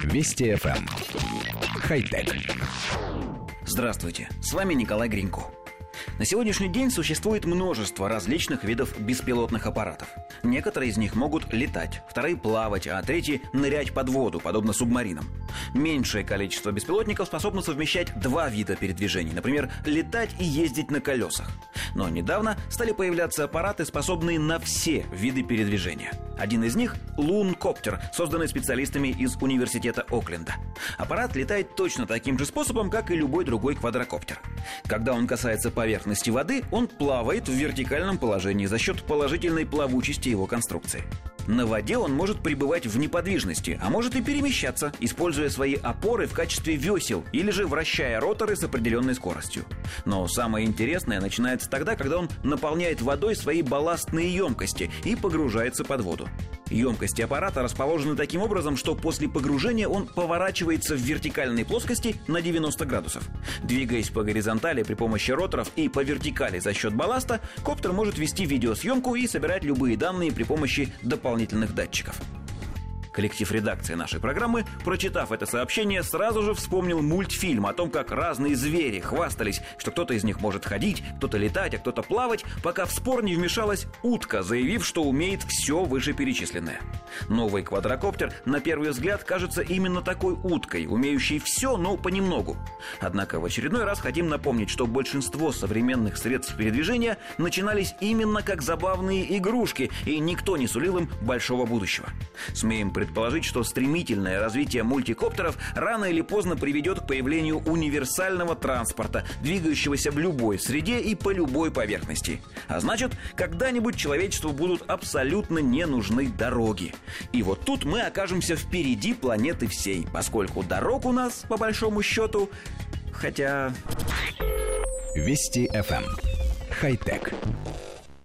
Вести FM. Эм. Хай-тек. Здравствуйте, с вами Николай Гринько. На сегодняшний день существует множество различных видов беспилотных аппаратов. Некоторые из них могут летать, вторые плавать, а третьи нырять под воду, подобно субмаринам. Меньшее количество беспилотников способно совмещать два вида передвижений, например, летать и ездить на колесах. Но недавно стали появляться аппараты, способные на все виды передвижения. Один из них – лункоптер, созданный специалистами из университета Окленда. Аппарат летает точно таким же способом, как и любой другой квадрокоптер. Когда он касается поверхности воды, он плавает в вертикальном положении за счет положительной плавучести его конструкции. На воде он может пребывать в неподвижности, а может и перемещаться, используя свои опоры в качестве весел или же вращая роторы с определенной скоростью. Но самое интересное начинается тогда, когда он наполняет водой свои балластные емкости и погружается под воду. Емкости аппарата расположены таким образом, что после погружения он поворачивается в вертикальной плоскости на 90 градусов. Двигаясь по горизонтали при помощи роторов и по вертикали за счет балласта, коптер может вести видеосъемку и собирать любые данные при помощи дополнительных датчиков. Коллектив редакции нашей программы, прочитав это сообщение, сразу же вспомнил мультфильм о том, как разные звери хвастались, что кто-то из них может ходить, кто-то летать, а кто-то плавать, пока в спор не вмешалась утка, заявив, что умеет все вышеперечисленное. Новый квадрокоптер, на первый взгляд, кажется именно такой уткой, умеющей все, но понемногу. Однако в очередной раз хотим напомнить, что большинство современных средств передвижения начинались именно как забавные игрушки, и никто не сулил им большого будущего. Смеем предположить, что стремительное развитие мультикоптеров рано или поздно приведет к появлению универсального транспорта, двигающегося в любой среде и по любой поверхности. А значит, когда-нибудь человечеству будут абсолютно не нужны дороги. И вот тут мы окажемся впереди планеты всей, поскольку дорог у нас, по большому счету, хотя... Вести FM. Эм. Хай-тек.